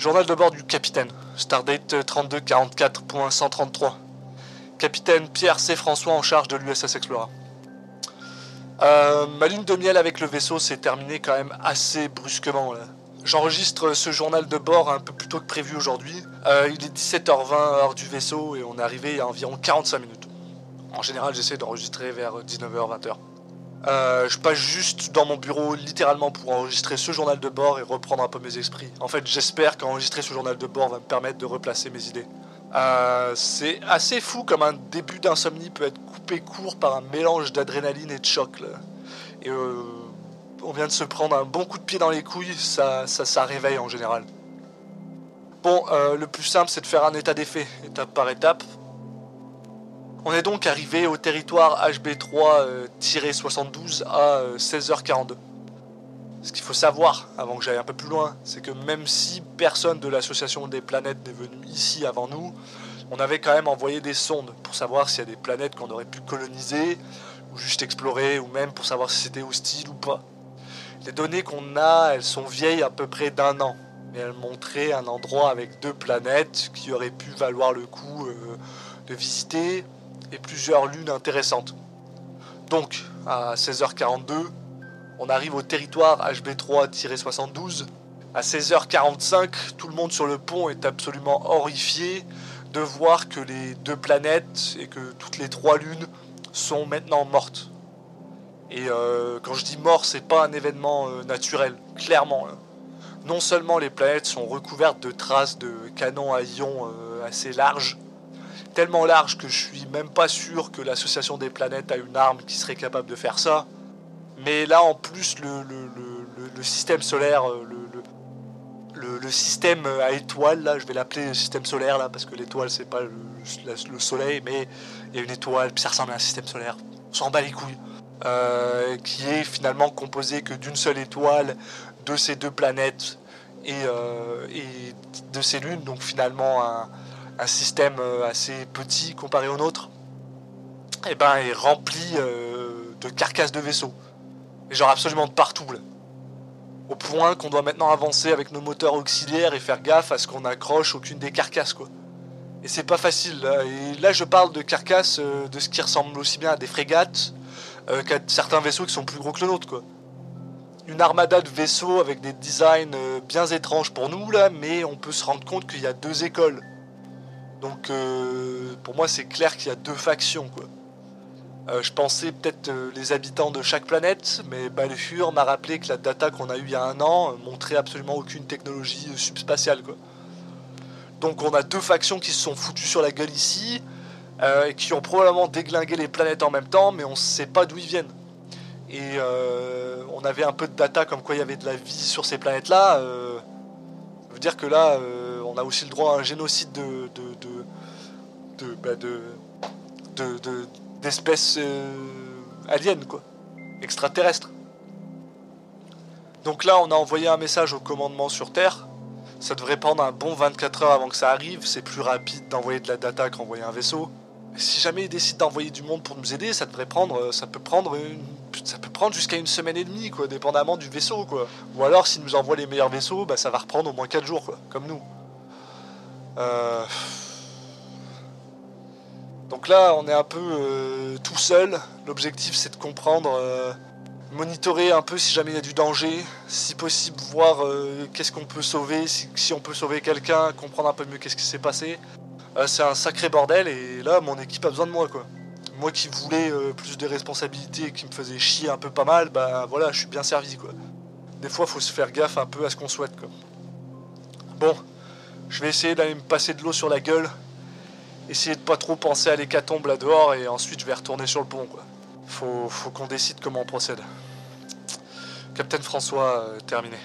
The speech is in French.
Journal de bord du capitaine, Stardate 3244.133. Capitaine Pierre C. François en charge de l'USS Explorer. Euh, ma lune de miel avec le vaisseau s'est terminée quand même assez brusquement. J'enregistre ce journal de bord un peu plus tôt que prévu aujourd'hui. Euh, il est 17h20 heure du vaisseau et on est arrivé il y a environ 45 minutes. En général, j'essaie d'enregistrer vers 19h-20h. Euh, je passe juste dans mon bureau littéralement pour enregistrer ce journal de bord et reprendre un peu mes esprits. En fait, j'espère qu'enregistrer ce journal de bord va me permettre de replacer mes idées. Euh, c'est assez fou comme un début d'insomnie peut être coupé court par un mélange d'adrénaline et de choc. Et euh, on vient de se prendre un bon coup de pied dans les couilles, ça, ça, ça réveille en général. Bon, le plus simple c'est de faire un état des faits, étape par étape. On est donc arrivé au territoire HB3-72 à 16h42. Ce qu'il faut savoir, avant que j'aille un peu plus loin, c'est que même si personne de l'association des planètes n'est venu ici avant nous, on avait quand même envoyé des sondes pour savoir s'il y a des planètes qu'on aurait pu coloniser, ou juste explorer, ou même pour savoir si c'était hostile ou pas. Les données qu'on a, elles sont vieilles à peu près d'un an, mais elles montraient un endroit avec deux planètes qui auraient pu valoir le coup euh, de visiter, et plusieurs lunes intéressantes. Donc, à 16h42, on arrive au territoire HB3-72. À 16h45, tout le monde sur le pont est absolument horrifié de voir que les deux planètes et que toutes les trois lunes sont maintenant mortes. Et euh, quand je dis mort, c'est pas un événement euh, naturel, clairement. Hein. Non seulement les planètes sont recouvertes de traces de canons à ions euh, assez larges, tellement large que je suis même pas sûr que l'association des planètes a une arme qui serait capable de faire ça. Mais là, en plus, le, le, système solaire, euh, le, le, système à étoiles, là, je vais l'appeler système solaire, là, parce que l'étoile, c'est pas le, soleil, mais il y a une étoile, puis ça ressemble à un système solaire. On s'en bat les couilles. Euh, qui est finalement composé que d'une seule étoile, de ces deux planètes euh, et de ces lunes, donc finalement un, un système euh, assez petit comparé au nôtre, et eh ben, est rempli euh, de carcasses de vaisseaux. Et genre absolument de partout. Au point qu'on doit maintenant avancer avec nos moteurs auxiliaires et faire gaffe à ce qu'on accroche aucune des carcasses. quoi. Et c'est pas facile. Et là, je parle de carcasses euh, de ce qui ressemble aussi bien à des frégates qu'à certains vaisseaux qui sont plus gros que le nôtre. quoi. Une armada de vaisseaux avec des designs bien étranges pour nous, là, mais on peut se rendre compte qu'il y a deux écoles. Donc euh, pour moi c'est clair qu'il y a deux factions. Euh, je pensais peut-être euh, les habitants de chaque planète, mais Balfur m'a rappelé que la data qu'on a eue il y a un an montrait absolument aucune technologie subspatiale. Donc on a deux factions qui se sont foutues sur la gueule ici, et qui ont probablement déglingué les planètes en même temps, mais on ne sait pas d'où ils viennent. Et on avait un peu de data comme quoi il y avait de la vie sur ces planètes-là. ça veut dire que là, on a aussi le droit à un génocide de, de, bah, d'espèces euh, aliens, quoi, extraterrestres. Donc là, on a envoyé un message au commandement sur Terre. Ça devrait prendre un bon 24 heures avant que ça arrive. C'est plus rapide d'envoyer de la data qu'envoyer un vaisseau. si jamais ils décident d'envoyer du monde pour nous aider, ça devrait prendre, euh, ça peut prendre, ça peut prendre jusqu'à une semaine et demie, quoi, dépendamment du vaisseau, quoi. Ou alors, s'ils nous envoient les meilleurs vaisseaux, bah, ça va reprendre au moins 4 jours, quoi, comme nous. Euh, donc là, on est un peu euh, tout seul. L'objectif, c'est de comprendre, euh, monitorer un peu si jamais il y a du danger, si possible, voir qu'est-ce qu'on peut sauver, si, on peut sauver quelqu'un, comprendre un peu mieux qu'est-ce qui s'est passé. c'est un sacré bordel et là, mon équipe a besoin de moi, quoi. Moi qui voulais plus de responsabilités et qui me faisait chier un peu pas mal, bah voilà, je suis bien servi, quoi. Des fois, faut se faire gaffe un peu à ce qu'on souhaite, quoi. Bon, je vais essayer d'aller me passer de l'eau sur la gueule. Essayer de pas trop penser à l'hécatombe là dehors et ensuite je vais retourner sur le pont quoi. Faut, qu'on décide comment on procède. Capitaine François, euh, terminé.